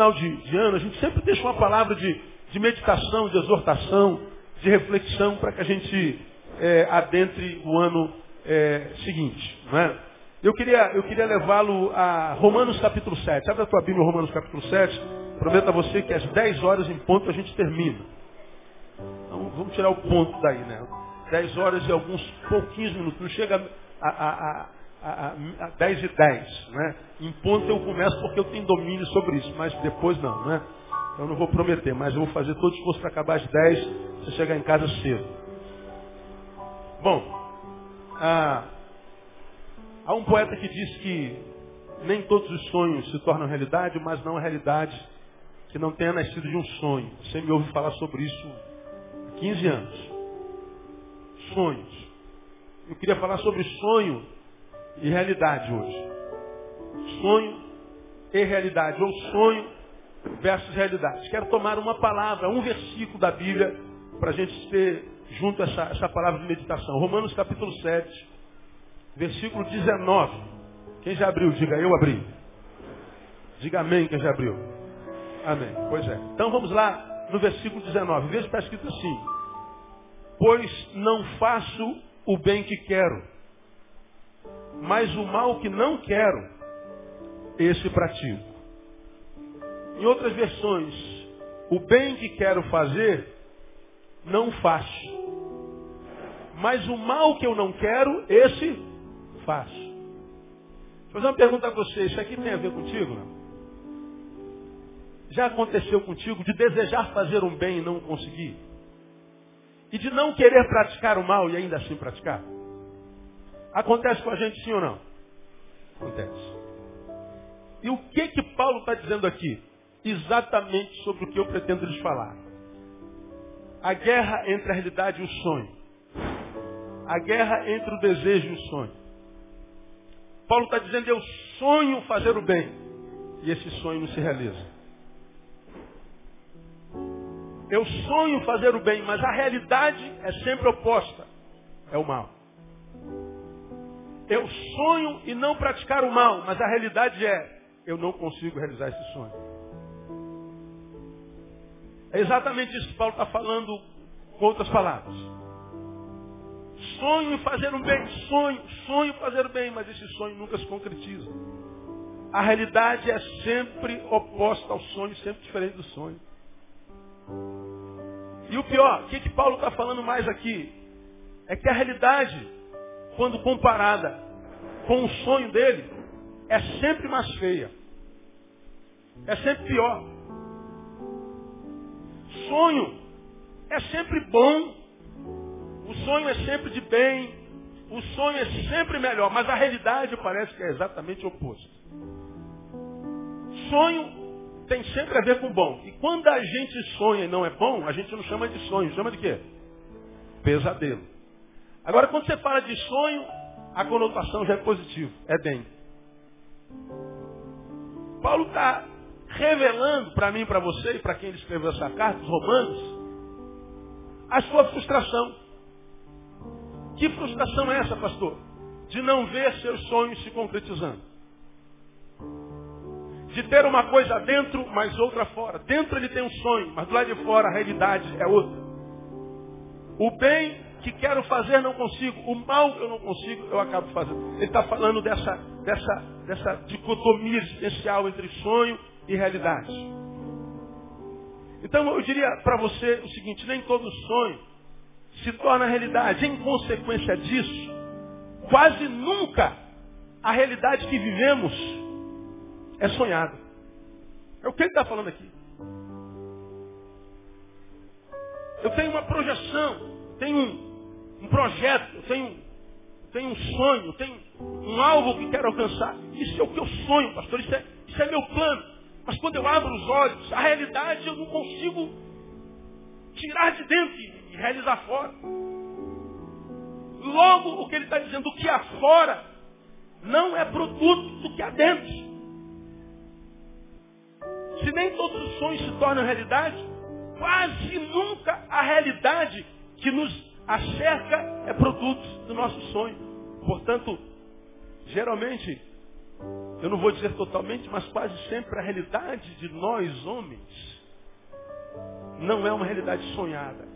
final de, de ano, a gente sempre deixa uma palavra de, de meditação, de exortação, de reflexão, para que a gente é, adentre o ano é, seguinte. É? Eu queria, eu queria levá-lo a Romanos capítulo 7. Abre a tua Bíblia, Romanos capítulo 7. Prometo a você que às 10 horas em ponto a gente termina. Então vamos tirar o ponto daí, né? 10 horas e alguns pouquinhos minutos. Não chega a, a, a, a 10 e 10. Né? Em ponto eu começo porque eu tenho domínio sobre isso, mas depois não. Né? Eu não vou prometer, mas eu vou fazer todo o esforço para acabar às 10, você chegar em casa cedo. Bom, ah, há um poeta que diz que nem todos os sonhos se tornam realidade, mas não a realidade que não tenha nascido de um sonho. Você me ouve falar sobre isso há 15 anos. Sonhos. Eu queria falar sobre sonho e realidade hoje. Sonho e realidade, ou sonho versus realidade. Quero tomar uma palavra, um versículo da Bíblia, para a gente ter junto essa, essa palavra de meditação. Romanos capítulo 7, versículo 19. Quem já abriu? Diga, eu abri. Diga amém quem já abriu. Amém. Pois é. Então vamos lá no versículo 19. Veja que está escrito assim. Pois não faço o bem que quero, mas o mal que não quero, esse pratico. Em outras versões, o bem que quero fazer, não faço. Mas o mal que eu não quero, esse faço. Vou fazer uma pergunta a você, isso aqui tem a ver contigo? Não? Já aconteceu contigo de desejar fazer um bem e não conseguir? E de não querer praticar o mal e ainda assim praticar? Acontece com a gente sim ou não? Acontece. E o que que Paulo está dizendo aqui? Exatamente sobre o que eu pretendo lhes falar. A guerra entre a realidade e o sonho. A guerra entre o desejo e o sonho. Paulo está dizendo, eu sonho fazer o bem. E esse sonho não se realiza. Eu sonho fazer o bem, mas a realidade é sempre oposta. É o mal. Eu sonho e não praticar o mal, mas a realidade é, eu não consigo realizar esse sonho. É exatamente isso que Paulo está falando com outras palavras. Sonho em fazer o bem, sonho, sonho fazer o bem, mas esse sonho nunca se concretiza. A realidade é sempre oposta ao sonho, sempre diferente do sonho. E o pior, o que, que Paulo está falando mais aqui? É que a realidade, quando comparada com o sonho dele, é sempre mais feia. É sempre pior. Sonho é sempre bom. O sonho é sempre de bem. O sonho é sempre melhor. Mas a realidade parece que é exatamente o oposto. Sonho tem sempre a ver com bom. E quando a gente sonha e não é bom, a gente não chama de sonho, chama de quê? Pesadelo. Agora, quando você fala de sonho, a conotação já é positiva, é bem. Paulo está revelando para mim, para você e para quem ele escreveu essa carta, os romanos, a sua frustração. Que frustração é essa, pastor? De não ver seus sonhos se concretizando de ter uma coisa dentro, mas outra fora. Dentro ele tem um sonho, mas do lado de fora a realidade é outra. O bem que quero fazer não consigo, o mal que eu não consigo, eu acabo fazendo. Ele está falando dessa, dessa, dessa dicotomia existencial entre sonho e realidade. Então eu diria para você o seguinte, nem todo sonho se torna realidade. Em consequência disso, quase nunca a realidade que vivemos é sonhado. É o que ele está falando aqui. Eu tenho uma projeção, tenho um, um projeto, eu tenho, tenho um sonho, eu tenho um alvo que quero alcançar. Isso é o que eu sonho, pastor, isso é, isso é meu plano. Mas quando eu abro os olhos, a realidade eu não consigo tirar de dentro e realizar fora. Logo, o que ele está dizendo, o que há fora não é produto do que há dentro. Se nem todos os sonhos se tornam realidade, quase nunca a realidade que nos acerca é produto do nosso sonho. Portanto, geralmente, eu não vou dizer totalmente, mas quase sempre a realidade de nós homens não é uma realidade sonhada.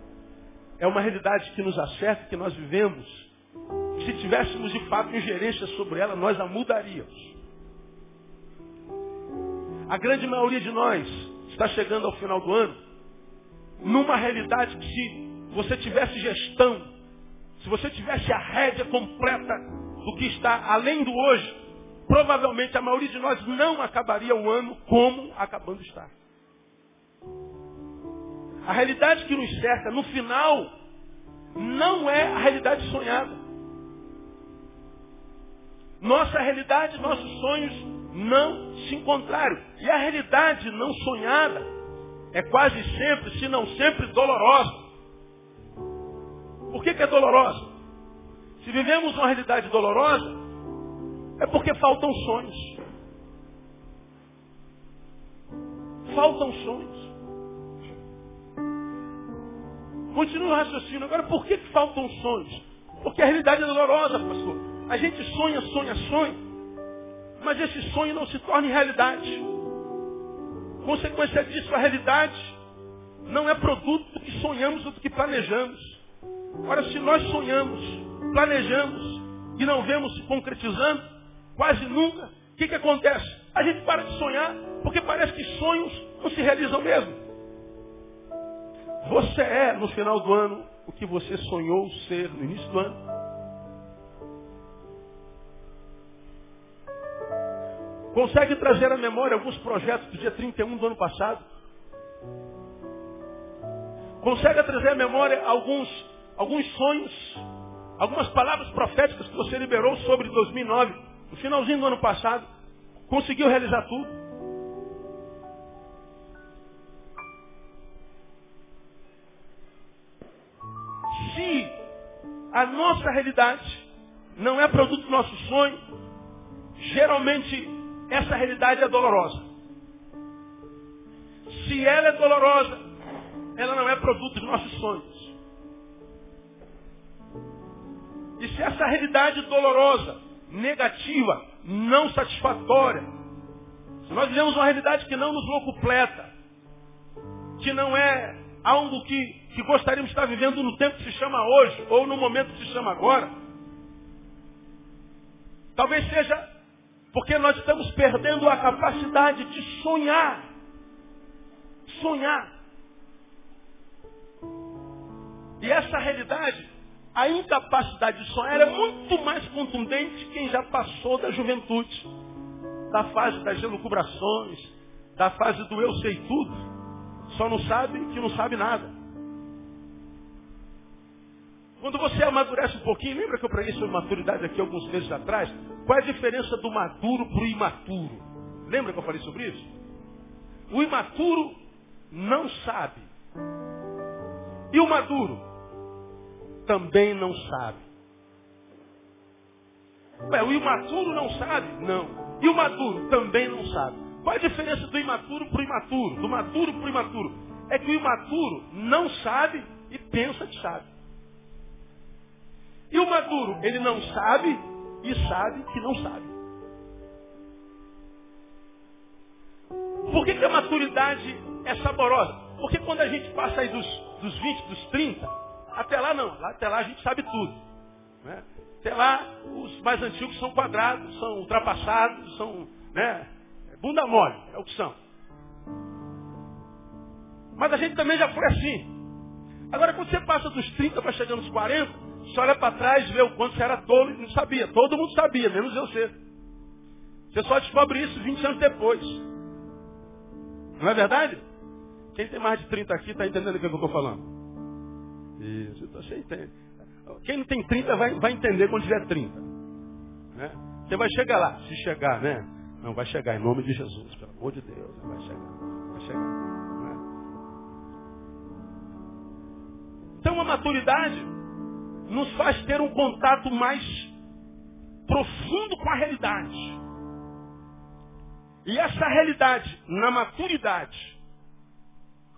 É uma realidade que nos acerta, que nós vivemos. Se tivéssemos de fato ingerência sobre ela, nós a mudaríamos. A grande maioria de nós está chegando ao final do ano numa realidade que se você tivesse gestão, se você tivesse a rédea completa do que está além do hoje, provavelmente a maioria de nós não acabaria o ano como acabando está. A realidade que nos cerca no final não é a realidade sonhada. Nossa realidade, nossos sonhos não se encontraram. E a realidade não sonhada é quase sempre, se não sempre, dolorosa. Por que, que é dolorosa? Se vivemos uma realidade dolorosa, é porque faltam sonhos. Faltam sonhos. Continua o raciocínio. Agora, por que, que faltam sonhos? Porque a realidade é dolorosa, pastor. A gente sonha, sonha, sonha. Mas esse sonho não se torna realidade. Consequência disso, a realidade não é produto do que sonhamos ou do que planejamos. Ora, se nós sonhamos, planejamos e não vemos concretizando, quase nunca, o que, que acontece? A gente para de sonhar, porque parece que sonhos não se realizam mesmo. Você é, no final do ano, o que você sonhou ser no início do ano. Consegue trazer à memória alguns projetos do dia 31 do ano passado? Consegue trazer à memória alguns, alguns sonhos, algumas palavras proféticas que você liberou sobre 2009, no finalzinho do ano passado? Conseguiu realizar tudo? se a nossa realidade não é produto do nosso sonho, geralmente essa realidade é dolorosa. Se ela é dolorosa, ela não é produto dos nossos sonhos. E se essa realidade dolorosa, negativa, não satisfatória, se nós vivemos uma realidade que não nos locupleta, que não é algo que que gostaríamos de estar vivendo no tempo que se chama hoje, ou no momento que se chama agora. Talvez seja porque nós estamos perdendo a capacidade de sonhar. Sonhar. E essa realidade, a incapacidade de sonhar é muito mais contundente quem já passou da juventude, da fase das elucubrações, da fase do eu sei tudo. Só não sabe que não sabe nada. Quando você amadurece um pouquinho, lembra que eu preguei sobre maturidade aqui alguns meses atrás? Qual é a diferença do maduro para o imaturo? Lembra que eu falei sobre isso? O imaturo não sabe. E o maduro também não sabe. Ué, o imaturo não sabe? Não. E o maduro também não sabe. Qual a diferença do imaturo para o imaturo? Do maduro para o imaturo? É que o imaturo não sabe e pensa que sabe. E o maduro, ele não sabe e sabe que não sabe. Por que, que a maturidade é saborosa? Porque quando a gente passa aí dos, dos 20, dos 30, até lá não, até lá a gente sabe tudo. Né? Até lá os mais antigos são quadrados, são ultrapassados, são né, bunda mole, é o que são. Mas a gente também já foi assim. Agora quando você passa dos 30 para chegar nos 40, você olha para trás e vê o quanto você era tolo e não sabia. Todo mundo sabia, menos eu ser. Você só descobre isso 20 anos depois. Não é verdade? Quem tem mais de 30 aqui está entendendo o que eu estou falando? Isso, você entende. Quem não tem 30 vai, vai entender quando tiver 30. Né? Você vai chegar lá, se chegar, né? Não, vai chegar em nome de Jesus, pelo amor de Deus. Vai chegar. Vai chegar. Né? Então a maturidade nos faz ter um contato mais profundo com a realidade. E essa realidade, na maturidade,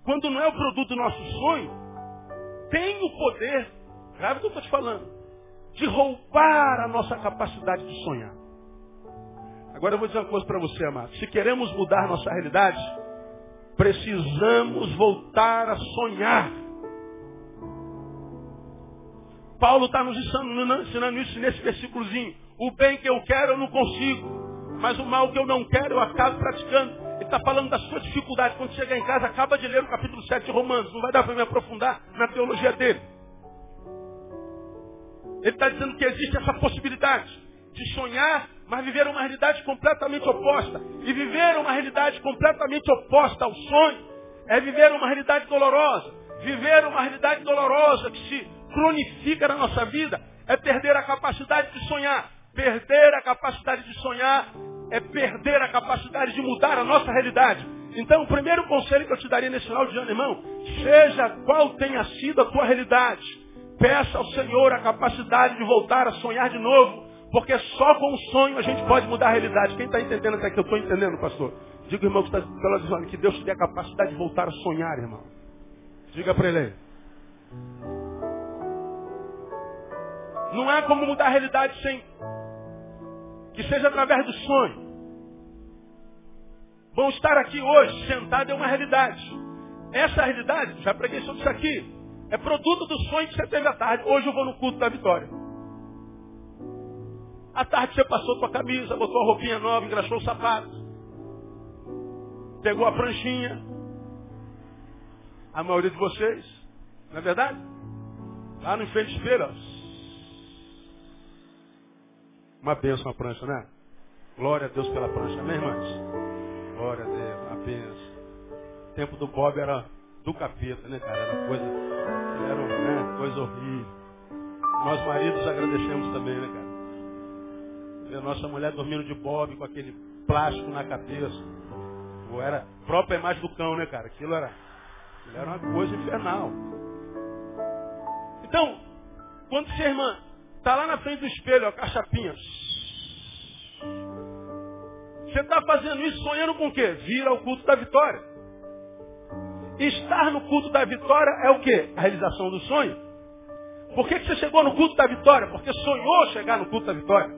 quando não é o produto do nosso sonho, tem o poder, grave o que eu estou te falando, de roubar a nossa capacidade de sonhar. Agora eu vou dizer uma coisa para você, amado. Se queremos mudar nossa realidade, precisamos voltar a sonhar. Paulo está nos ensinando, ensinando isso nesse versículozinho. O bem que eu quero eu não consigo, mas o mal que eu não quero eu acabo praticando. Ele está falando da sua dificuldade. Quando chegar em casa, acaba de ler o capítulo 7 de Romanos. Não vai dar para me aprofundar na teologia dele. Ele está dizendo que existe essa possibilidade de sonhar, mas viver uma realidade completamente oposta. E viver uma realidade completamente oposta ao sonho é viver uma realidade dolorosa. Viver uma realidade dolorosa que se cronifica na nossa vida é perder a capacidade de sonhar. Perder a capacidade de sonhar é perder a capacidade de mudar a nossa realidade. Então, o primeiro conselho que eu te daria nesse final de ano, irmão, seja qual tenha sido a tua realidade, Peça ao Senhor a capacidade de voltar a sonhar de novo, porque só com o sonho a gente pode mudar a realidade. Quem está entendendo até que eu estou entendendo, pastor? Diga, irmão, que está pela que Deus te dê a capacidade de voltar a sonhar, irmão. Diga para ele aí. Não há como mudar a realidade sem que seja através do sonho. Bom, estar aqui hoje, sentado, é uma realidade. Essa realidade, já preguei sobre isso aqui, é produto do sonho que você teve à tarde. Hoje eu vou no culto da vitória. À tarde você passou tua camisa, botou a roupinha nova, engraxou o sapato. Pegou a pranchinha. A maioria de vocês, não é verdade? Lá no enfrente espelho, Uma bênção a prancha, né? Glória a Deus pela prancha, né, irmãs? Glória a Deus, a bênção. O tempo do Bob era do capeta, né, cara? Era coisa, era né, coisa horrível. Nós maridos agradecemos também, né, cara? Ver nossa mulher dormindo de bob com aquele plástico na cabeça. Ou era própria imagem do cão, né, cara? Aquilo era, aquilo era uma coisa infernal. Então, quando sua irmã está lá na frente do espelho, a chapinha. Você está fazendo isso sonhando com o quê? Vira o culto da vitória. Estar no culto da vitória é o quê? A realização do sonho. Por que, que você chegou no culto da vitória? Porque sonhou chegar no culto da vitória.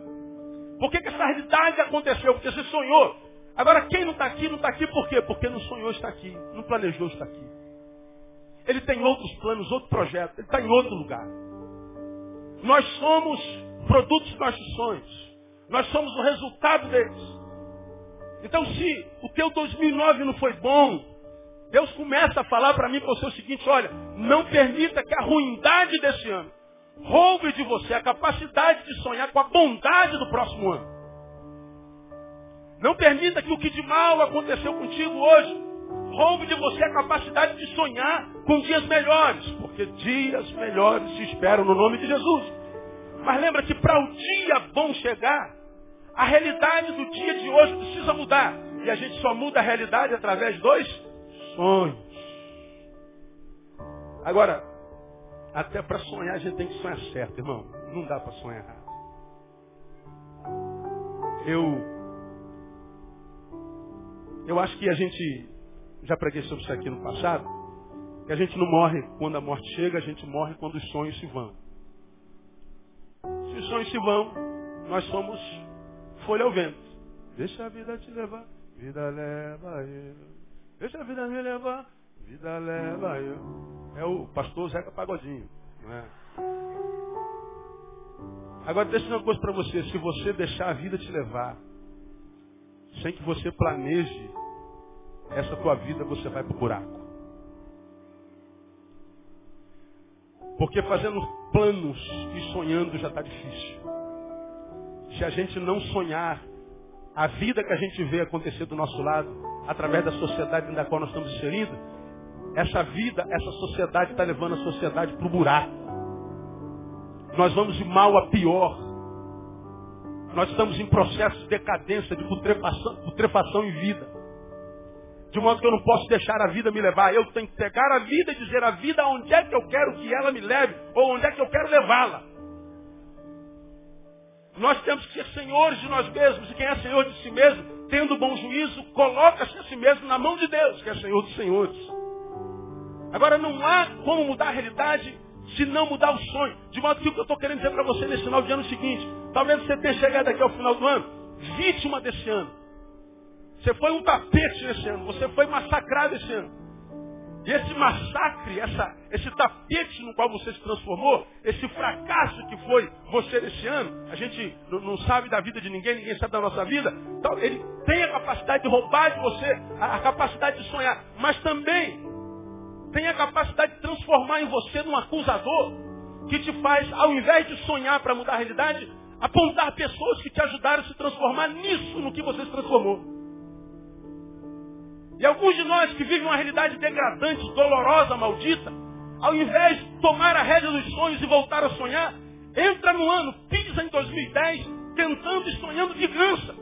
Por que, que essa realidade aconteceu? Porque você sonhou. Agora, quem não está aqui, não está aqui por quê? Porque não sonhou estar aqui, não planejou estar aqui. Ele tem outros planos, outro projeto, ele está em outro lugar. Nós somos produtos dos nossos sonhos. Nós somos o resultado deles. Então, se o teu 2009 não foi bom, Deus começa a falar para mim para o seguinte, olha, não permita que a ruindade desse ano roube de você a capacidade de sonhar com a bondade do próximo ano. Não permita que o que de mal aconteceu contigo hoje roube de você a capacidade de sonhar com dias melhores, porque dias melhores se esperam no nome de Jesus. Mas lembra que para o dia bom chegar, a realidade do dia de hoje precisa mudar. E a gente só muda a realidade através dos sonhos. Agora, até para sonhar a gente tem que sonhar certo, irmão. Não dá para sonhar errado. Eu eu acho que a gente já preguei sobre isso aqui no passado, que a gente não morre quando a morte chega, a gente morre quando os sonhos se vão. Se os sonhos se vão, nós somos folha ao vento. Deixa a vida te levar, vida leva eu. Deixa a vida me levar, vida leva eu. É o pastor Zeca Pagodinho. Não é? Agora deixa uma coisa para você, se você deixar a vida te levar, sem que você planeje essa tua vida, você vai para o buraco. Porque fazendo planos e sonhando já está difícil. Se a gente não sonhar a vida que a gente vê acontecer do nosso lado, através da sociedade na qual nós estamos inseridos, essa vida, essa sociedade está levando a sociedade para o buraco. Nós vamos de mal a pior. Nós estamos em processo de decadência, de putrefação, putrefação em vida. De modo que eu não posso deixar a vida me levar. Eu tenho que pegar a vida e dizer a vida onde é que eu quero que ela me leve, ou onde é que eu quero levá-la. Nós temos que ser senhores de nós mesmos, e quem é senhor de si mesmo, tendo bom juízo, coloca-se a si mesmo na mão de Deus, que é senhor dos senhores. Agora, não há como mudar a realidade se não mudar o sonho. De modo que o que eu estou querendo dizer para você nesse final de ano é o seguinte, talvez você tenha chegado aqui ao final do ano vítima desse ano. Você foi um tapete nesse ano. Você foi massacrado esse ano. E esse massacre, essa, esse tapete no qual você se transformou, esse fracasso que foi você nesse ano, a gente não, não sabe da vida de ninguém, ninguém sabe da nossa vida. Então, ele tem a capacidade de roubar de você, a, a capacidade de sonhar, mas também tem a capacidade de transformar em você num acusador que te faz, ao invés de sonhar para mudar a realidade, apontar pessoas que te ajudaram a se transformar nisso, no que você se transformou. E alguns de nós que vivem uma realidade degradante, dolorosa, maldita, ao invés de tomar a rédea dos sonhos e voltar a sonhar, entra no ano, pisa em 2010, tentando e sonhando de gança.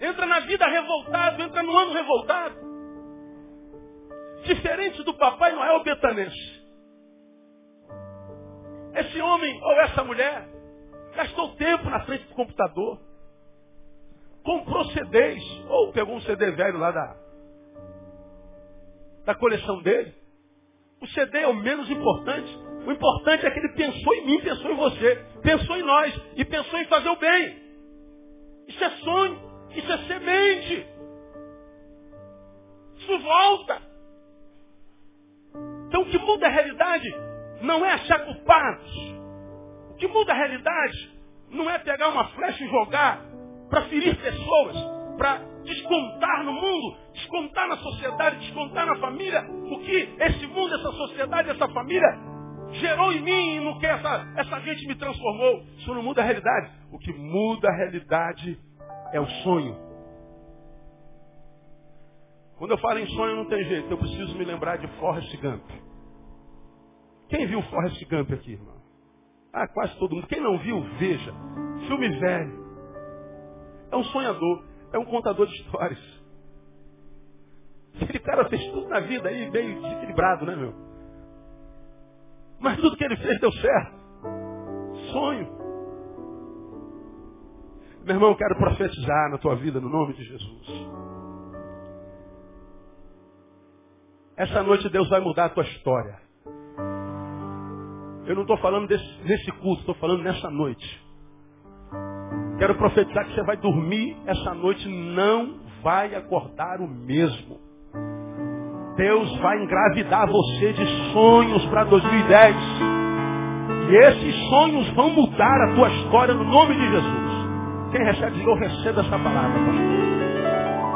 Entra na vida revoltado, entra no ano revoltado. Diferente do Papai Noel betanense. Esse homem ou essa mulher gastou tempo na frente do computador comprou CDs, ou pegou um CD velho lá da, da coleção dele. O CD é o menos importante. O importante é que ele pensou em mim, pensou em você, pensou em nós e pensou em fazer o bem. Isso é sonho, isso é semente. Isso volta. Então o que muda a realidade não é achar culpados. O que muda a realidade não é pegar uma flecha e jogar para ferir pessoas, para descontar no mundo, descontar na sociedade, descontar na família, o que esse mundo, essa sociedade, essa família gerou em mim e no que essa, essa gente me transformou. Isso não muda a realidade. O que muda a realidade é o sonho. Quando eu falo em sonho não tem jeito, eu preciso me lembrar de Forrest Gump. Quem viu Forrest Gump aqui, irmão? Ah, quase todo mundo. Quem não viu, veja. Filme velho. É um sonhador, é um contador de histórias. Aquele cara fez tudo na vida aí, meio desequilibrado, né, meu? Mas tudo que ele fez deu certo. Sonho. Meu irmão, eu quero profetizar na tua vida no nome de Jesus. Essa noite Deus vai mudar a tua história. Eu não estou falando desse, nesse culto, estou falando nessa noite. Quero profetizar que você vai dormir essa noite, não vai acordar o mesmo. Deus vai engravidar você de sonhos para 2010. E esses sonhos vão mudar a tua história no nome de Jesus. Quem recebe, eu recebo essa palavra.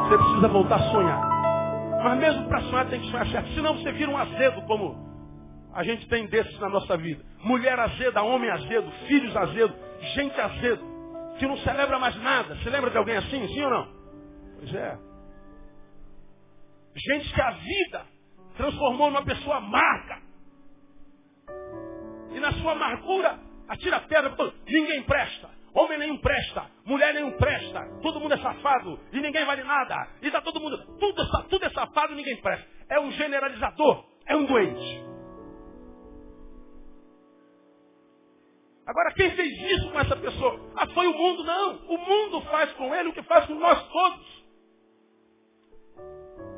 Você precisa voltar a sonhar. Mas mesmo para sonhar tem que sonhar certo. Senão você vira um azedo, como a gente tem desses na nossa vida. Mulher azeda, homem azedo, filhos azedo, gente azedo que não celebra mais nada. Se lembra de alguém assim, sim ou não? Pois é. Gente que a vida transformou numa pessoa amarga. E na sua amargura, atira pedra. Ninguém presta. Homem nenhum presta. Mulher nenhum presta. Todo mundo é safado. E ninguém vale nada. E tá todo mundo. Tudo, tudo é safado e ninguém presta. É um generalizador. É um doente. Agora, quem fez isso com essa pessoa? Ah, foi o mundo? Não. O mundo faz com ele o que faz com nós todos.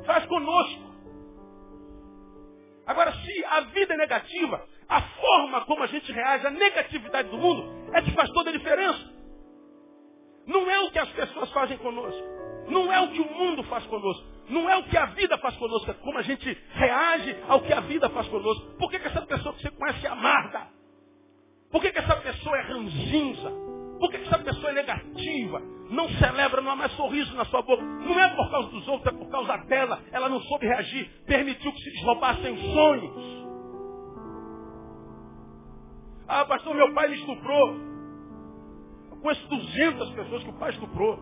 Faz conosco. Agora, se a vida é negativa, a forma como a gente reage à negatividade do mundo é que faz toda a diferença. Não é o que as pessoas fazem conosco. Não é o que o mundo faz conosco. Não é o que a vida faz conosco. É como a gente reage ao que a vida faz conosco. Por que, que essa pessoa que você conhece é amarga? Por que, que essa pessoa é ranzinza? Por que, que essa pessoa é negativa? Não celebra, não há mais sorriso na sua boca. Não é por causa dos outros, é por causa dela. Ela não soube reagir, permitiu que se roubassem sonhos. Ah, pastor, meu pai me estuprou. Eu conheço 200 pessoas que o pai estuprou.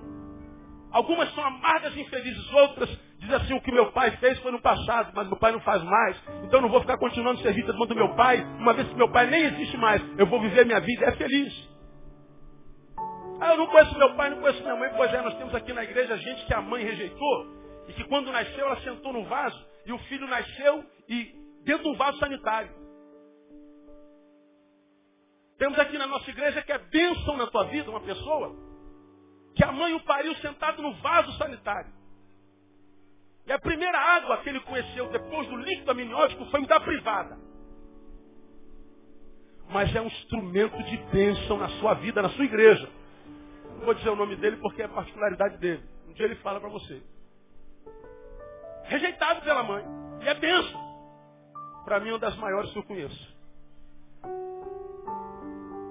Algumas são amargas e infelizes, outras dizem assim, o que meu pai fez foi no passado, mas meu pai não faz mais. Então eu não vou ficar continuando servindo a do meu pai, uma vez que meu pai nem existe mais. Eu vou viver minha vida, é feliz. Ah, eu não conheço meu pai, não conheço minha mãe. Pois é, nós temos aqui na igreja gente que a mãe rejeitou e que quando nasceu ela sentou no vaso e o filho nasceu e dentro de um vaso sanitário. Temos aqui na nossa igreja que é bênção na tua vida uma pessoa que a mãe o pariu sentado no vaso sanitário. E a primeira água que ele conheceu depois do líquido amniótico foi da privada. Mas é um instrumento de bênção na sua vida, na sua igreja. vou dizer o nome dele porque é particularidade dele. Um dia ele fala para você. Rejeitado pela mãe. E é benção. Para mim, é uma das maiores que eu conheço.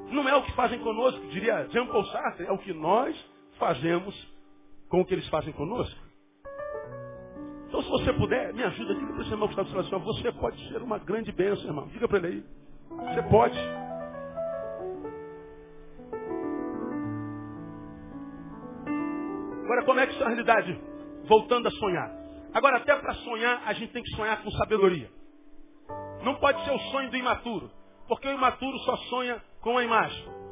Não é o que fazem conosco, diria Jean Paul Sartre, é o que nós fazemos com o que eles fazem conosco. Então, se você puder, me ajuda aqui, para o irmão que está Você pode ser uma grande bênção, irmão. Diga para ele aí. Você pode. Agora, como é que isso é a realidade? Voltando a sonhar. Agora, até para sonhar, a gente tem que sonhar com sabedoria. Não pode ser o sonho do imaturo. Porque o imaturo só sonha com a imagem.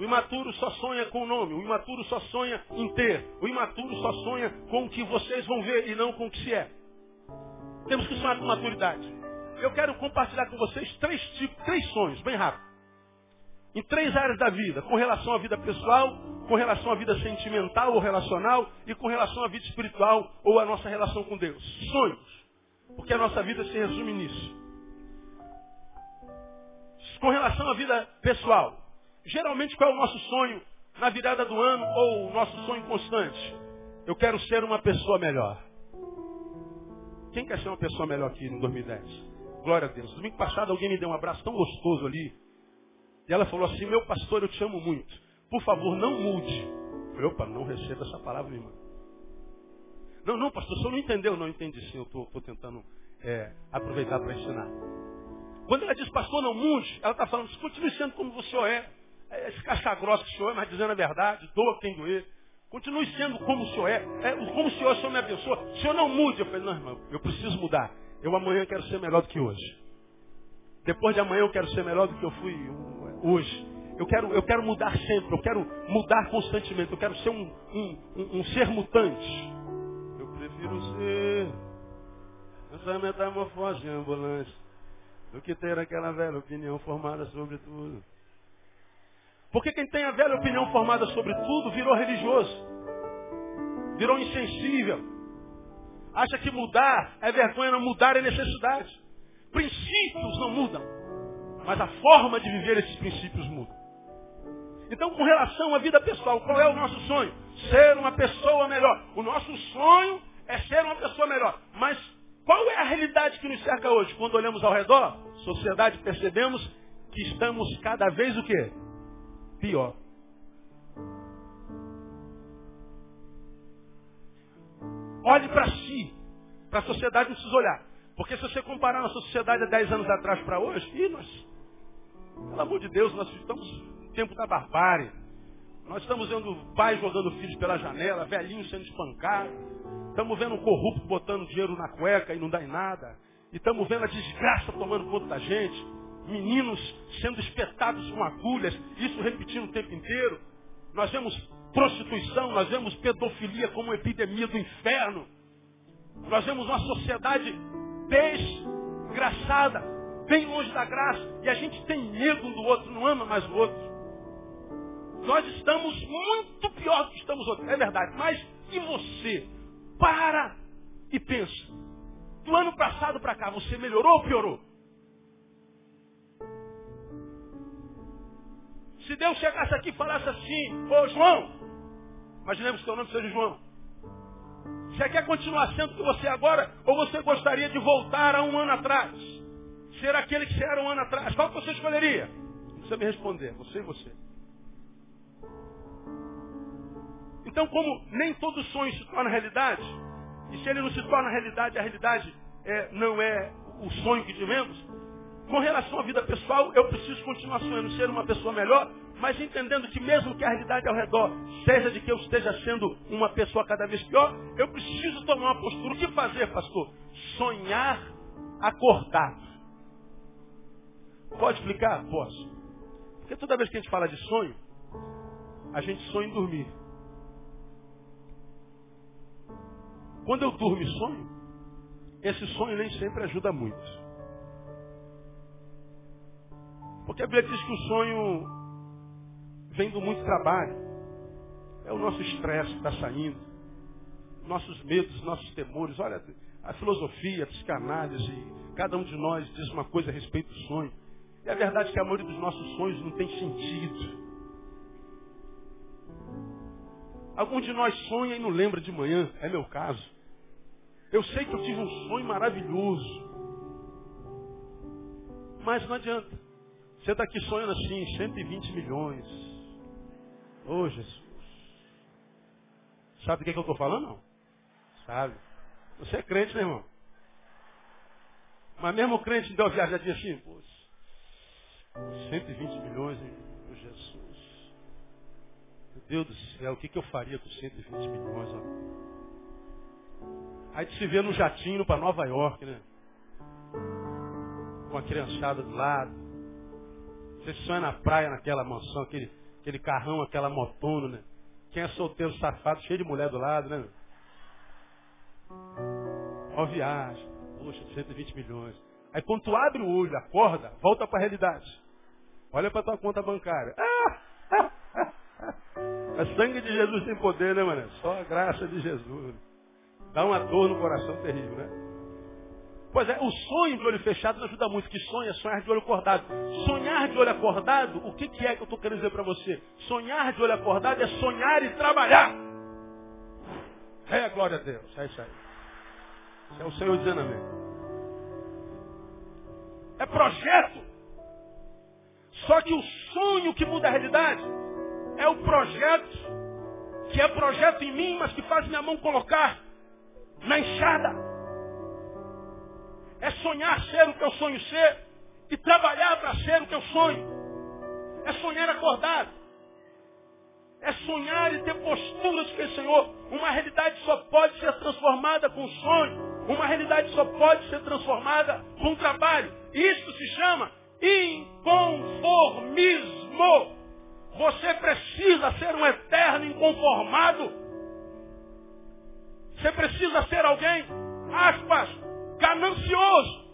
O imaturo só sonha com o nome. O imaturo só sonha em ter. O imaturo só sonha com o que vocês vão ver e não com o que se é. Temos que sonhar com maturidade. Eu quero compartilhar com vocês três tipos, três sonhos, bem rápido. Em três áreas da vida, com relação à vida pessoal, com relação à vida sentimental ou relacional e com relação à vida espiritual ou à nossa relação com Deus. Sonhos. Porque a nossa vida se resume nisso. Com relação à vida pessoal, geralmente qual é o nosso sonho na virada do ano ou o nosso sonho constante? Eu quero ser uma pessoa melhor. Quem quer ser uma pessoa melhor aqui em 2010? Glória a Deus. Domingo passado alguém me deu um abraço tão gostoso ali. E ela falou assim, meu pastor, eu te amo muito. Por favor, não mude. Eu falei, opa, não receba essa palavra, irmã. Não, não, pastor, o senhor não entendeu. Não entendi sim, eu estou tentando é, aproveitar para ensinar. Quando ela diz, pastor, não mude, ela está falando, continue sendo como você é. É esse casca grossa que o senhor é, mas dizendo a verdade, doa quem doer. Continue sendo como o senhor é. é como o senhor, o senhor me abençoa. O senhor não mude. Eu falei, não, irmão, eu preciso mudar. Eu amanhã quero ser melhor do que hoje. Depois de amanhã eu quero ser melhor do que eu fui hoje. Eu quero, eu quero mudar sempre, eu quero mudar constantemente, eu quero ser um, um, um, um ser mutante. Eu prefiro ser essa metamorfose ambulante do que ter aquela velha opinião formada sobre tudo. Porque quem tem a velha opinião formada sobre tudo virou religioso, virou insensível. Acha que mudar é vergonha, não mudar é necessidade. Princípios não mudam, mas a forma de viver esses princípios muda. Então, com relação à vida pessoal, qual é o nosso sonho? Ser uma pessoa melhor. O nosso sonho é ser uma pessoa melhor. Mas qual é a realidade que nos cerca hoje? Quando olhamos ao redor, sociedade, percebemos que estamos cada vez o quê? Pior. Olhe para si. Para a sociedade não precisa olhar. Porque se você comparar a nossa sociedade há 10 anos atrás para hoje, e nós, pelo amor de Deus, nós estamos no tempo da barbárie. Nós estamos vendo pais jogando filhos pela janela, velhinhos sendo espancados. Estamos vendo um corrupto botando dinheiro na cueca e não dá em nada. E estamos vendo a desgraça tomando conta da gente. Meninos sendo espetados com agulhas, isso repetindo o tempo inteiro. Nós vemos prostituição, nós vemos pedofilia como epidemia do inferno. Nós vemos uma sociedade desgraçada, bem longe da graça. E a gente tem medo um do outro, não ama mais o outro. Nós estamos muito pior do que estamos outros. É verdade. Mas e você? para e pensa. Do ano passado para cá, você melhorou ou piorou? Se Deus chegasse aqui e falasse assim, ô João, imaginemos que seu nome seja João. Você quer continuar sendo que você é agora, ou você gostaria de voltar a um ano atrás? Ser aquele que você era um ano atrás? Qual que você escolheria? Precisa me responder, você e você. Então, como nem todo sonho se torna realidade, e se ele não se torna realidade, a realidade é, não é o sonho que tivemos, com relação à vida pessoal, eu preciso continuar sonhando ser uma pessoa melhor, mas entendendo que mesmo que a realidade ao redor seja de que eu esteja sendo uma pessoa cada vez pior, eu preciso tomar uma postura. O que fazer, pastor? Sonhar acordado. Pode explicar? Posso. Porque toda vez que a gente fala de sonho, a gente sonha em dormir. Quando eu durmo e sonho, esse sonho nem sempre ajuda muito. Porque a Bíblia diz que o sonho vem do muito trabalho. É o nosso estresse que está saindo. Nossos medos, nossos temores. Olha, a filosofia, a psicanálise, cada um de nós diz uma coisa a respeito do sonho. E a verdade é que a maioria dos nossos sonhos não tem sentido. Algum de nós sonha e não lembra de manhã. É meu caso. Eu sei que eu tive um sonho maravilhoso. Mas não adianta. Você está aqui sonhando assim, 120 milhões. Ô oh, Jesus. Sabe do que, é que eu estou falando? Não. Sabe? Você é crente, né, irmão? Mas mesmo o crente deu viajadinha assim, pô, 120 milhões, hein? Meu Jesus. Meu Deus do céu, o que, que eu faria com 120 milhões? Ó? Aí se vê no jatinho para Nova York, né? Com a criançada do lado. Você sonha na praia, naquela mansão, aquele, aquele carrão, aquela motona, né? Quem é solteiro, safado, cheio de mulher do lado, né? Ó viagem. Poxa, 120 milhões. Aí quando tu abre o olho, acorda, volta para a realidade. Olha para tua conta bancária. É sangue de Jesus tem poder, né, mano? Só a graça de Jesus. Dá uma dor no coração terrível, né? Pois é, o sonho de olho fechado não ajuda muito. Que sonho é sonhar de olho acordado. Sonhar de olho acordado, o que, que é que eu estou querendo dizer para você? Sonhar de olho acordado é sonhar e trabalhar. É, glória a Deus. É isso aí. Isso é o Senhor dizendo amém. É projeto. Só que o sonho que muda a realidade é o projeto, que é projeto em mim, mas que faz minha mão colocar na enxada. É sonhar ser o que eu sonho ser e trabalhar para ser o que eu sonho. É sonhar acordado. É sonhar e ter posturas que, Senhor, uma realidade só pode ser transformada com sonho. Uma realidade só pode ser transformada com trabalho. Isso se chama inconformismo. Você precisa ser um eterno inconformado. Você precisa ser alguém, aspas, ganancioso.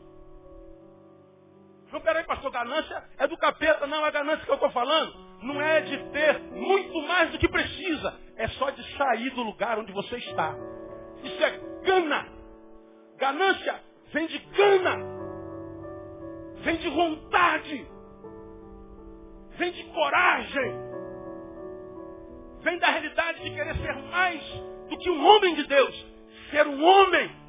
Não, peraí, pastor, ganância é do capeta. Não, a ganância que eu estou falando não é de ter muito mais do que precisa. É só de sair do lugar onde você está. Isso é gana. Ganância vem de gana. Vem de vontade. Vem de coragem. Vem da realidade de querer ser mais do que um homem de Deus. Ser um homem.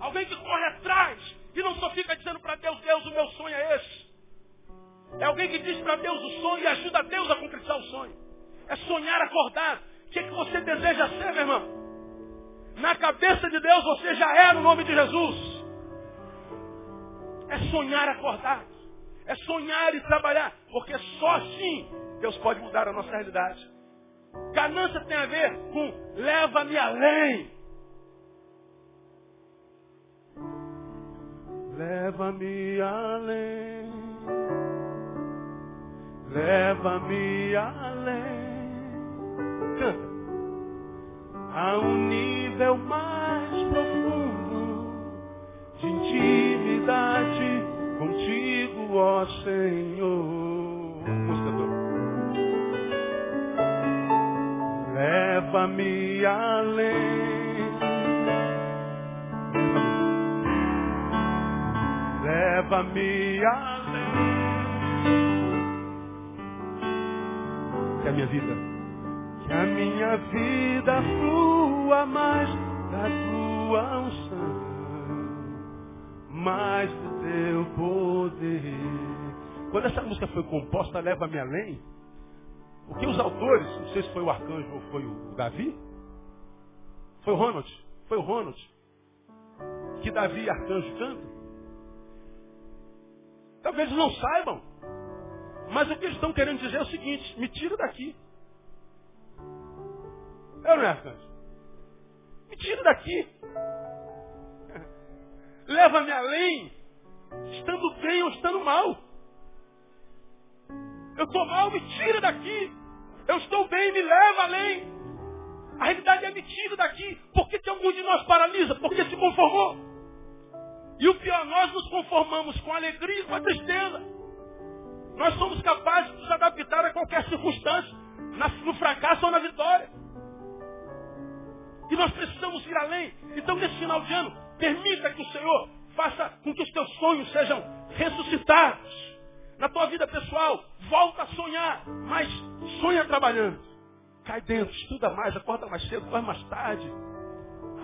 Alguém que corre atrás e não só fica dizendo para Deus, Deus, o meu sonho é esse. É alguém que diz para Deus o sonho e ajuda Deus a concretizar o sonho. É sonhar acordado. O que, é que você deseja ser, meu irmão? Na cabeça de Deus você já é no nome de Jesus. É sonhar acordado. É sonhar e trabalhar. Porque só assim Deus pode mudar a nossa realidade. Ganância tem a ver com leva-me além. Leva-me além. Leva-me além. Canta. A um nível mais profundo de intimidade contigo, ó Senhor. Leva-me além. Leva-me além. Que a minha vida, que a minha vida flua mais da tua unção, mais do teu poder. Quando essa música foi composta, leva-me além. O que os autores, não sei se foi o arcanjo ou foi o Davi, foi o Ronald, foi o Ronald, que Davi e arcanjo cantam. Talvez não saibam. Mas o que eles estão querendo dizer é o seguinte, me tira daqui. Eu não é arcanjo. Me tira daqui. Leva-me além, estando bem ou estando mal. Eu estou mal, me tira daqui. Eu estou bem, me leva além. A realidade é me tira daqui. Por que, que algum de nós paralisa? Porque se conformou. E o pior, nós nos conformamos com a alegria e com a tristeza. Nós somos capazes de nos adaptar a qualquer circunstância, no fracasso ou na vitória. E nós precisamos ir além. Então, nesse final de ano, permita que o Senhor faça com que os teus sonhos sejam ressuscitados. Na tua vida pessoal, volta a sonhar, mas sonha trabalhando. Cai dentro, estuda mais, acorda mais cedo, dorme mais tarde.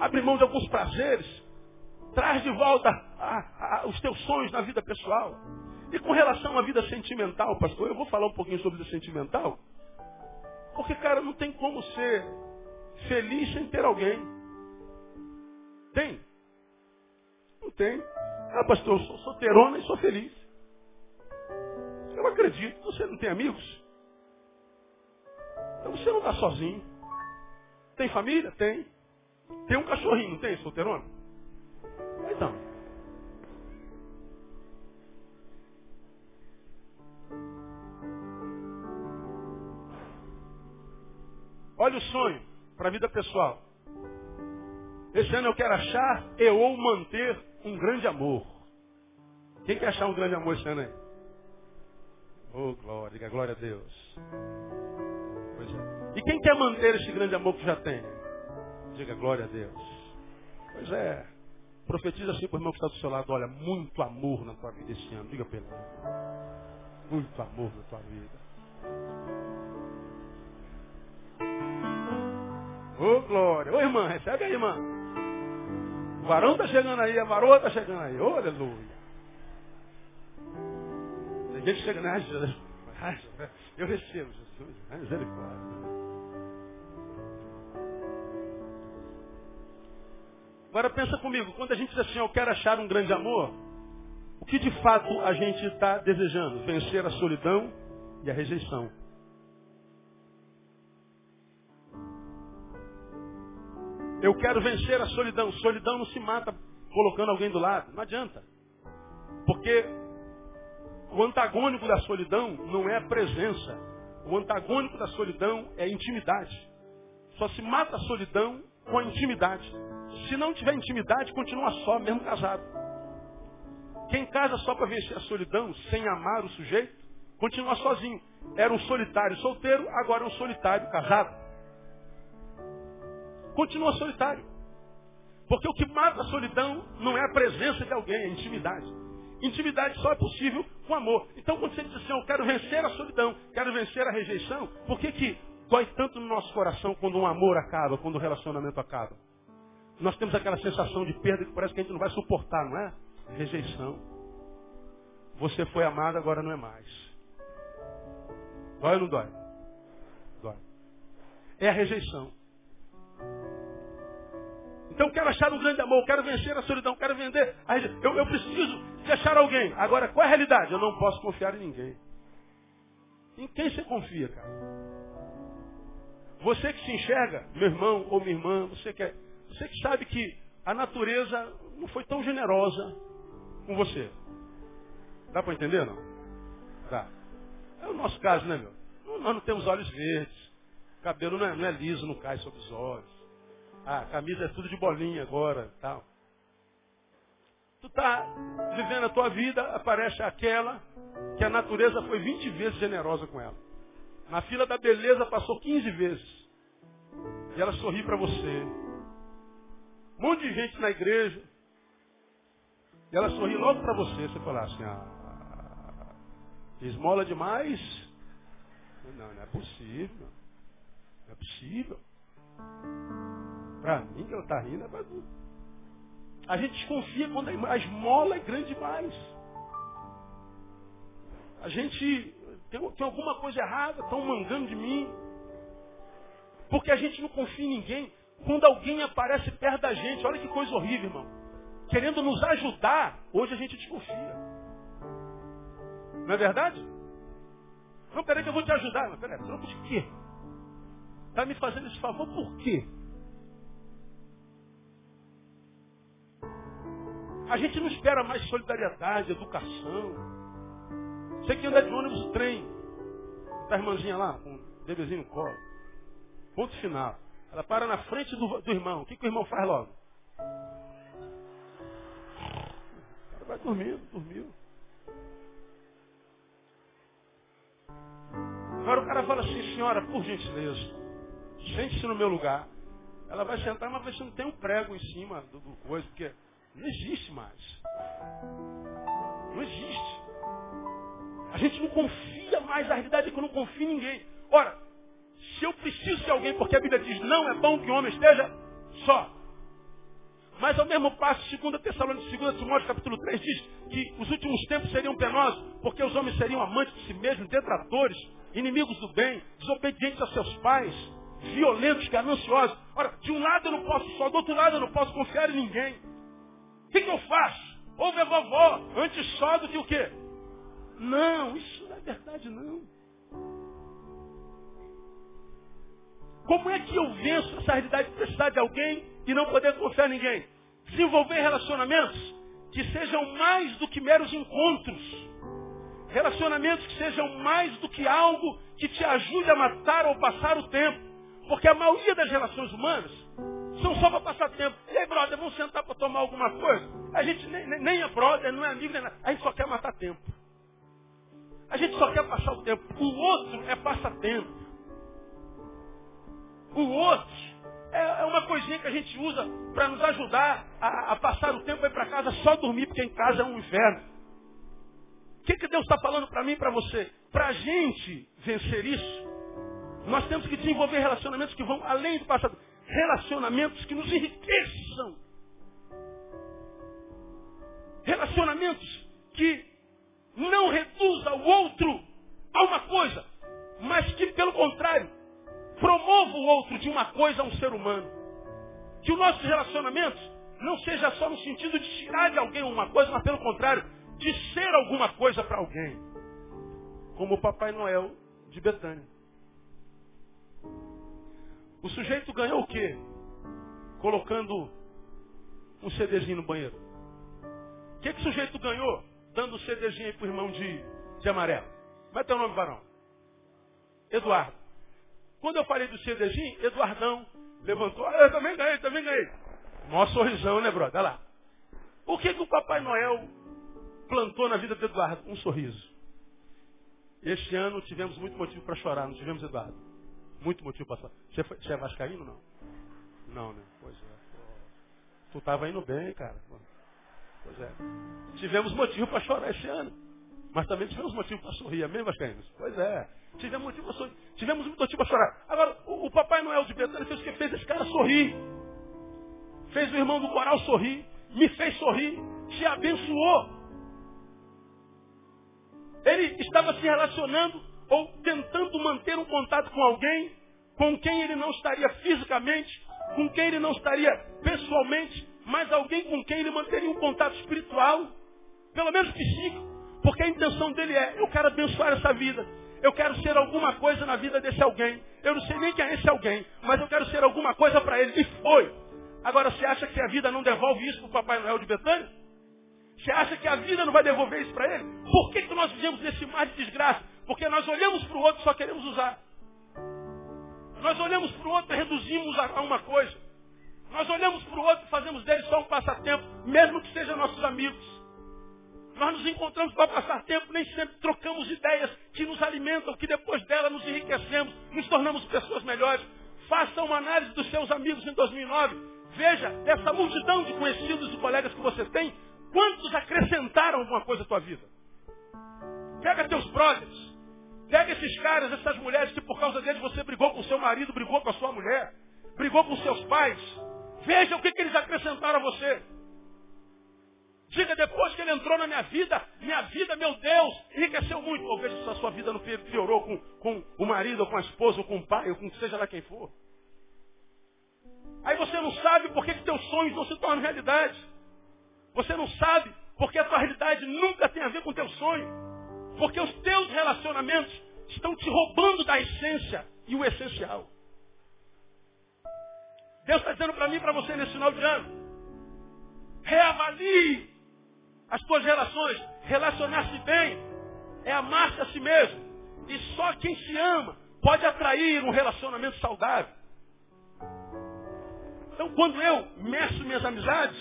Abre mão de alguns prazeres. Traz de volta a, a, os teus sonhos na vida pessoal. E com relação à vida sentimental, pastor, eu vou falar um pouquinho sobre vida sentimental. Porque, cara, não tem como ser feliz sem ter alguém. Tem? Não tem. Ah, pastor, eu sou solteirona e sou feliz. Eu acredito. Você não tem amigos? Então você não está sozinho. Tem família? Tem. Tem um cachorrinho, não tem, solteirona? Olha o sonho para a vida pessoal. Esse ano eu quero achar e ou manter um grande amor. Quem quer achar um grande amor esse ano aí? Oh, glória, diga glória a Deus. É. E quem quer manter esse grande amor que já tem? Diga glória a Deus. Pois é. Profetiza assim para o irmão que está do seu lado. Olha, muito amor na tua vida esse ano. Diga ele. Muito amor na tua vida. Ô oh, glória. Ô irmã, recebe aí, irmã. O varão está chegando aí, a varoa está chegando aí. Oh, aleluia. Tem gente chegando aí. Eu recebo, Jesus. Misericórdia. Agora pensa comigo, quando a gente diz assim, eu quero achar um grande amor, o que de fato a gente está desejando? Vencer a solidão e a rejeição. Eu quero vencer a solidão. Solidão não se mata colocando alguém do lado. Não adianta. Porque o antagônico da solidão não é a presença. O antagônico da solidão é a intimidade. Só se mata a solidão com a intimidade. Se não tiver intimidade, continua só, mesmo casado. Quem casa só para vencer a solidão, sem amar o sujeito, continua sozinho. Era um solitário solteiro, agora é um solitário casado. Continua solitário. Porque o que mata a solidão não é a presença de alguém, é a intimidade. Intimidade só é possível com amor. Então quando você diz assim, eu quero vencer a solidão, quero vencer a rejeição, por que, que dói tanto no nosso coração quando um amor acaba, quando o um relacionamento acaba? Nós temos aquela sensação de perda que parece que a gente não vai suportar, não é? Rejeição. Você foi amado, agora não é mais. Dói ou não dói? Dói. É a rejeição. Então eu quero achar um grande amor, quero vencer a solidão, quero vender. Eu, eu preciso de achar alguém. Agora, qual é a realidade? Eu não posso confiar em ninguém. Em quem você confia, cara? Você que se enxerga, meu irmão ou minha irmã, você que é você que sabe que a natureza não foi tão generosa com você. Dá para entender, não? Dá. É o nosso caso, né, meu? Nós não temos olhos verdes. Cabelo não é, não é liso, não cai sobre os olhos. Ah, a camisa é tudo de bolinha agora tal. Tu tá vivendo a tua vida, aparece aquela que a natureza foi 20 vezes generosa com ela. Na fila da beleza passou 15 vezes. E ela sorri para você. Um monte de gente na igreja. E ela sorri logo para você. Você fala assim, ah, esmola demais? Não, não é possível. Não é possível. Para mim que ela está rindo é pra... A gente desconfia quando a esmola é grande demais. A gente tem, tem alguma coisa errada, estão mangando de mim. Porque a gente não confia em ninguém. Quando alguém aparece perto da gente, olha que coisa horrível, irmão. Querendo nos ajudar, hoje a gente desconfia. Não é verdade? Não, peraí que eu vou te ajudar. Mas peraí, troco de quê? Está me fazendo esse favor por quê? A gente não espera mais solidariedade, educação. Você que anda de ônibus, trem. Tá a irmãzinha lá, com um bebezinho no colo. Ponto final. Ela para na frente do, do irmão. O que, que o irmão faz logo? O cara vai dormindo, dormiu. Agora o cara fala assim, senhora, por gentileza, sente-se no meu lugar. Ela vai sentar, mas você não tem um prego em cima do, do coisa, porque não existe mais. Não existe. A gente não confia mais, a realidade é que eu não confio em ninguém. Ora, Se eu preciso de alguém, porque a Bíblia diz, não é bom que o homem esteja só. Mas ao mesmo passo, 2 Tessalonicenses, 2 Timóteo capítulo 3 diz que os últimos tempos seriam penosos, porque os homens seriam amantes de si mesmos, detratores, inimigos do bem, desobedientes a seus pais, violentos, gananciosos. Ora, de um lado eu não posso só, do outro lado eu não posso confiar em ninguém. O que, que eu faço? Ouve a vovó, antes só do que o quê? Não, isso não é verdade não. Como é que eu venço essa realidade de precisar de alguém e não poder confiar em ninguém? Desenvolver relacionamentos que sejam mais do que meros encontros. Relacionamentos que sejam mais do que algo que te ajude a matar ou passar o tempo. Porque a maioria das relações humanas são só para passar tempo. E aí, brother, vamos sentar para tomar alguma coisa? A gente nem, nem é brother, não é amigo, nem nada. A gente só quer matar tempo. A gente só quer passar o tempo. O outro é passatempo. O outro é, é uma coisinha que a gente usa para nos ajudar a, a, passar o tempo e ir para casa só dormir, porque em casa é um inferno. O que, que Deus está falando para mim e para você? Para a gente vencer isso, nós temos que desenvolver relacionamentos que vão além do passado. Relacionamentos que nos enriqueçam. Relacionamentos que não reduzam o outro a uma coisa, mas que, pelo contrário, promova o outro de uma coisa a um ser humano. Que os nossos relacionamentos não seja só no sentido de tirar de alguém uma coisa, mas pelo contrário, de ser alguma coisa para alguém. Como o Papai Noel de Betânia. O sujeito ganhou o quê? Colocando um CDzinho no banheiro. O que, que o sujeito ganhou? Dando um CDzinho aí pro irmão de, de amarelo. Como é teu nome, varão? Eduardo. Quando eu falei do CDzinho, Eduardão levantou. Ah, eu também ganhei, também ganhei. Mó sorrisão, né, brother? Olha lá. O que, que o Papai Noel plantou na vida do Eduardo? Um sorriso. Este ano tivemos muito motivo para chorar, não tivemos, Eduardo? Muito motivo para. Você, foi, você é vascaíno não? Não, né? Pois é. Tu estava indo bem, cara. Pois é. Tivemos motivo para chorar esse ano. Mas também tivemos motivo para sorrir, amém, Vascaínos? Pois é. Tivemos motivo para sorrir. Tivemos motivo para chorar. Agora, o, o Papai Noel de Betânia fez o que? Fez esse cara sorrir. Fez o irmão do coral sorrir. Me fez sorrir. Te abençoou. Ele estava se relacionando ou tentando manter um contato com alguém com quem ele não estaria fisicamente, com quem ele não estaria pessoalmente, mas alguém com quem ele manteria um contato espiritual, pelo menos psíquico. Porque a intenção dele é, eu quero abençoar essa vida. Eu quero ser alguma coisa na vida desse alguém. Eu não sei nem quem é esse alguém, mas eu quero ser alguma coisa para ele. E foi. Agora, você acha que a vida não devolve isso para o Papai Noel de Betânia? Você acha que a vida não vai devolver isso para ele? Por que, que nós vivemos nesse mar de desgraça? Porque nós olhamos para o outro e só queremos usar. Nós olhamos para o outro e reduzimos a uma coisa. Nós olhamos para o outro e fazemos dele só um passatempo, mesmo que sejam nossos amigos. Nós nos encontramos para passar tempo, nem sempre trocamos ideias que nos alimentam, que depois dela nos enriquecemos, nos tornamos pessoas melhores. Faça uma análise dos seus amigos em 2009. Veja, dessa multidão de conhecidos e colegas que você tem, quantos acrescentaram alguma coisa à tua vida? Pega teus brothers. Pega esses caras, essas mulheres que por causa deles você brigou com seu marido, brigou com a sua mulher, brigou com seus pais. Veja o que, que eles acrescentaram a você. Diga, depois que ele entrou na minha vida, minha vida, meu Deus, enriqueceu muito. Ou veja se a sua vida não piorou com, com o marido, ou com a esposa, ou com o pai, ou com seja lá quem for. Aí você não sabe por que, que teus sonhos não se tornam realidade. Você não sabe porque a tua realidade nunca tem a ver com teu sonho. Porque os teus relacionamentos estão te roubando da essência e o essencial. Deus está dizendo para mim e para você nesse final de ano. Reavalie as tuas relações. Relacionar-se bem é amar-se a si mesmo. E só quem se ama pode atrair um relacionamento saudável. Então, quando eu meço minhas amizades,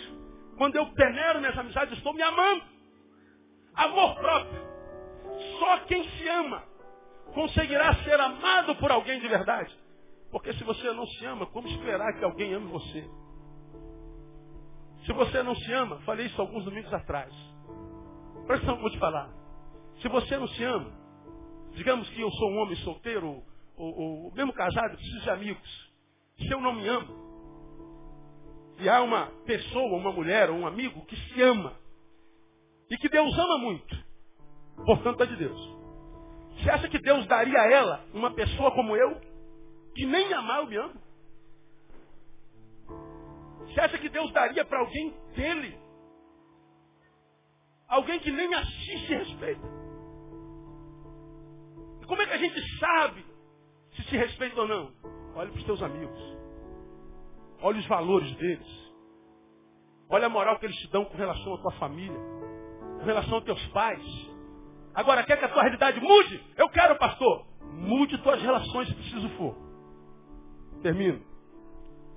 quando eu peneiro minhas amizades, estou me amando. Amor próprio. Só quem se ama conseguirá ser amado por alguém de verdade. Porque se você não se ama, como esperar que alguém ame você? Se você não se ama, falei isso alguns domingos atrás. Presta atenção vou te falar. Se você não se ama, digamos que eu sou um homem solteiro, ou, ou mesmo casado, precisa de amigos. Se eu não me amo, e há uma pessoa, uma mulher ou um amigo que se ama, e que Deus ama muito, portanto é de Deus. Você acha que Deus daria a ela uma pessoa como eu, que nem amar eu me amo? Você acha que Deus daria para alguém dele? Alguém que nem assiste e respeita. E como é que a gente sabe se se respeita ou não? Olhe para os teus amigos. Olhe os valores deles. Olha a moral que eles te dão com relação à tua família. Com relação aos teus pais. Agora, quer que a tua realidade mude? Eu quero, pastor. Mude tuas relações se preciso for. Termino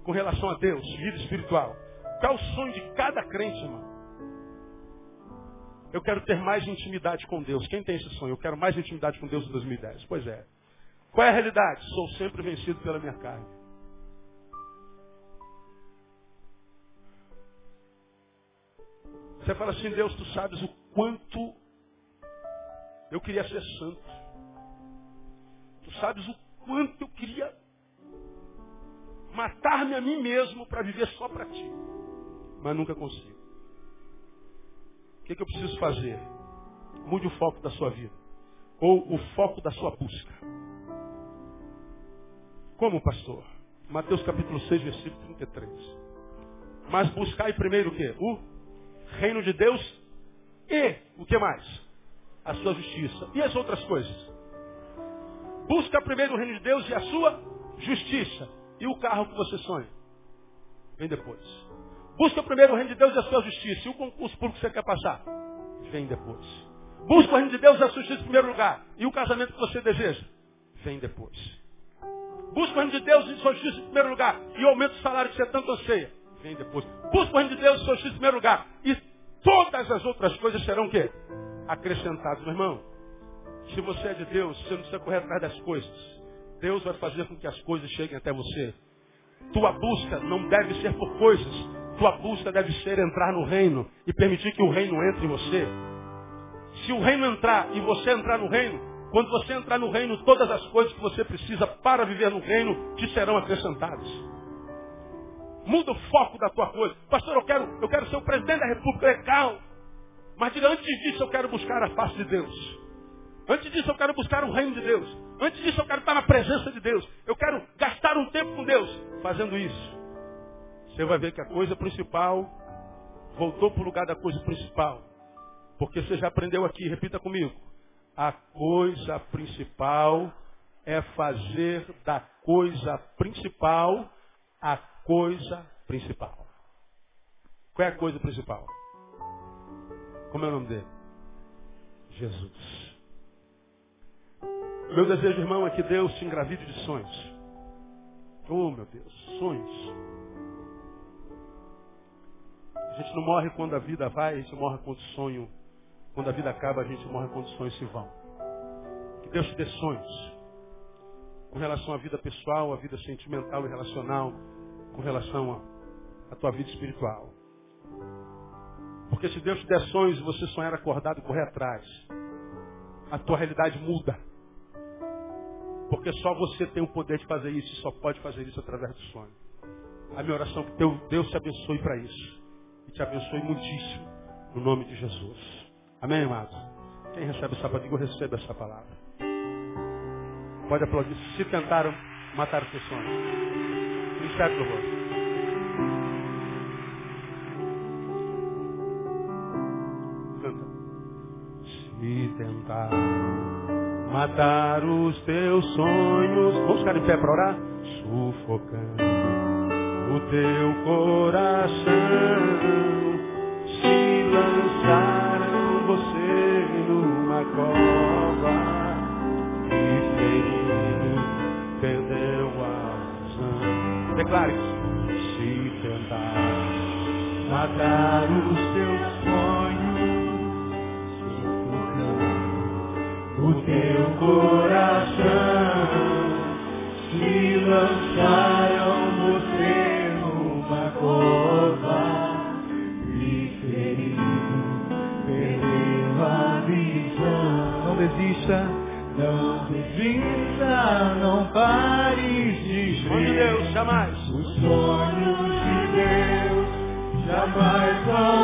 com relação a Deus, vida espiritual. Qual é o sonho de cada crente, irmão? Eu quero ter mais intimidade com Deus. Quem tem esse sonho? Eu quero mais intimidade com Deus em 2010. Pois é. Qual é a realidade? Sou sempre vencido pela minha carne. Você fala assim, Deus, tu sabes o quanto eu queria ser santo. Tu sabes o quanto eu queria matar-me a mim mesmo para viver só para ti. Mas nunca consigo. O que, que eu preciso fazer? Mude o foco da sua vida. Ou o foco da sua busca. Como, pastor? Mateus capítulo 6, versículo 33. Mas buscai primeiro o quê? O reino de Deus e o que mais? A sua justiça. E as outras coisas? Busca primeiro o reino de Deus e a sua justiça. E o carro que você sonha? Vem depois. Busca primeiro o reino de Deus e a sua justiça. E o concurso público que você quer passar? Vem depois. Busca o reino de Deus e a sua justiça em primeiro lugar. E o casamento que você deseja? Vem depois. Busca o reino de Deus e a sua justiça em primeiro lugar. E o aumento do salário que você tanto anseia? Vem depois. Busca o reino de Deus e a sua justiça em primeiro lugar. E todas as outras coisas serão o quê? Acrescentadas. Meu irmão, se você é de Deus, você não precisa correr atrás das coisas. Deus vai fazer com que as coisas cheguem até você. Tua busca não deve ser por coisas. Tua busca deve ser entrar no reino e permitir que o reino entre em você. Se o reino entrar e você entrar no reino, quando você entrar no reino, todas as coisas que você precisa para viver no reino te serão acrescentadas. Muda o foco da tua coisa. Pastor, eu quero, eu quero ser o presidente da República legal. Mas diga, antes disso eu quero buscar a face de Deus. Antes disso eu quero buscar o reino de Deus. Antes disso eu quero estar na presença de Deus. Eu quero gastar um tempo com Deus fazendo isso. Você vai ver que a coisa principal voltou para o lugar da coisa principal. Porque você já aprendeu aqui, repita comigo. A coisa principal é fazer da coisa principal a coisa principal. Qual é a coisa principal? Como é o nome dele? Jesus. Meu desejo, irmão, é que Deus te engravide de sonhos. Oh, meu Deus, sonhos. A gente não morre quando a vida vai, a gente morre quando o sonho. Quando a vida acaba, a gente morre quando os sonhos se vão. Que Deus te dê sonhos. Com relação à vida pessoal, à vida sentimental e relacional, com relação à tua vida espiritual. Porque se Deus te der sonhos e você sonhar acordado e correr atrás, a tua realidade muda. Porque só você tem o poder de fazer isso e só pode fazer isso através do sonho. A minha oração é que teu Deus te abençoe para isso. E te abençoe muitíssimo. No nome de Jesus. Amém, amados? Quem recebe essa palavra, receba essa palavra. Pode aplaudir. Se tentaram matar os teus sonhos. Ministério do rosto. Se tentaram matar os teus sonhos. Vamos ficar em pé para orar? Sufocando o teu coração. Se lançaram você numa cova e ferido perdeu a razão. Declare se tentar matar os teus jamais. Os sonhos de Deus jamais vão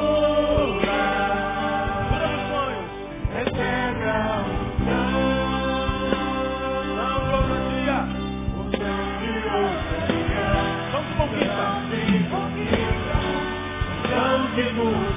sido